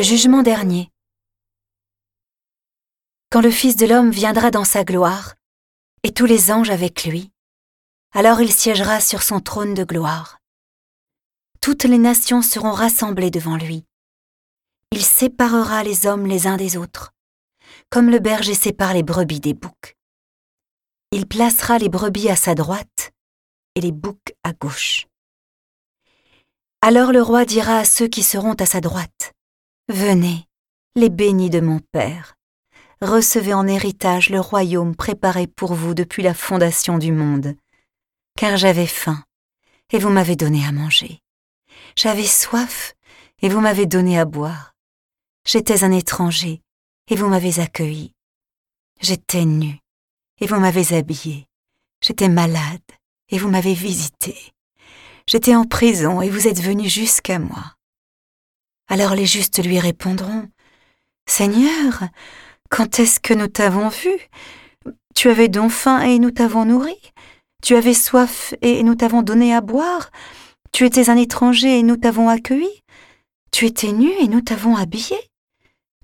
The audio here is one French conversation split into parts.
Le jugement dernier. Quand le Fils de l'homme viendra dans sa gloire, et tous les anges avec lui, alors il siégera sur son trône de gloire. Toutes les nations seront rassemblées devant lui. Il séparera les hommes les uns des autres, comme le berger sépare les brebis des boucs. Il placera les brebis à sa droite et les boucs à gauche. Alors le roi dira à ceux qui seront à sa droite, Venez, les bénis de mon Père, recevez en héritage le royaume préparé pour vous depuis la fondation du monde, car j'avais faim, et vous m'avez donné à manger. J'avais soif, et vous m'avez donné à boire. J'étais un étranger, et vous m'avez accueilli. J'étais nu, et vous m'avez habillé. J'étais malade, et vous m'avez visité. J'étais en prison, et vous êtes venu jusqu'à moi. Alors les justes lui répondront, Seigneur, quand est-ce que nous t'avons vu? Tu avais donc faim et nous t'avons nourri? Tu avais soif et nous t'avons donné à boire? Tu étais un étranger et nous t'avons accueilli? Tu étais nu et nous t'avons habillé?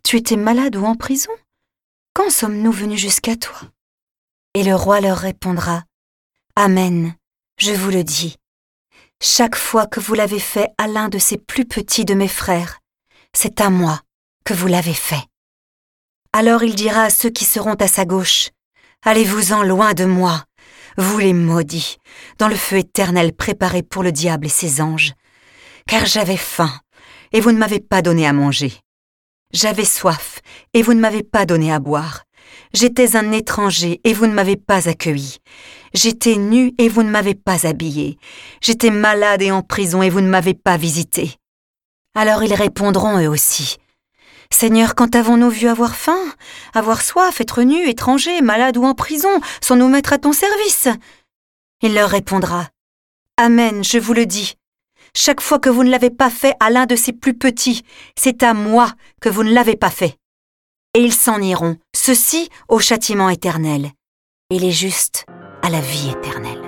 Tu étais malade ou en prison? Quand sommes-nous venus jusqu'à toi? Et le roi leur répondra, Amen, je vous le dis chaque fois que vous l'avez fait à l'un de ces plus petits de mes frères, c'est à moi que vous l'avez fait. Alors il dira à ceux qui seront à sa gauche, Allez-vous-en loin de moi, vous les maudits, dans le feu éternel préparé pour le diable et ses anges, car j'avais faim, et vous ne m'avez pas donné à manger. J'avais soif, et vous ne m'avez pas donné à boire. J'étais un étranger, et vous ne m'avez pas accueilli. J'étais nu et vous ne m'avez pas habillé. J'étais malade et en prison et vous ne m'avez pas visité. Alors ils répondront eux aussi. Seigneur, quand avons-nous vu avoir faim, avoir soif, être nu, étranger, malade ou en prison, sans nous mettre à ton service? Il leur répondra. Amen, je vous le dis. Chaque fois que vous ne l'avez pas fait à l'un de ces plus petits, c'est à moi que vous ne l'avez pas fait. Et ils s'en iront, ceux-ci au châtiment éternel, et les justes à la vie éternelle.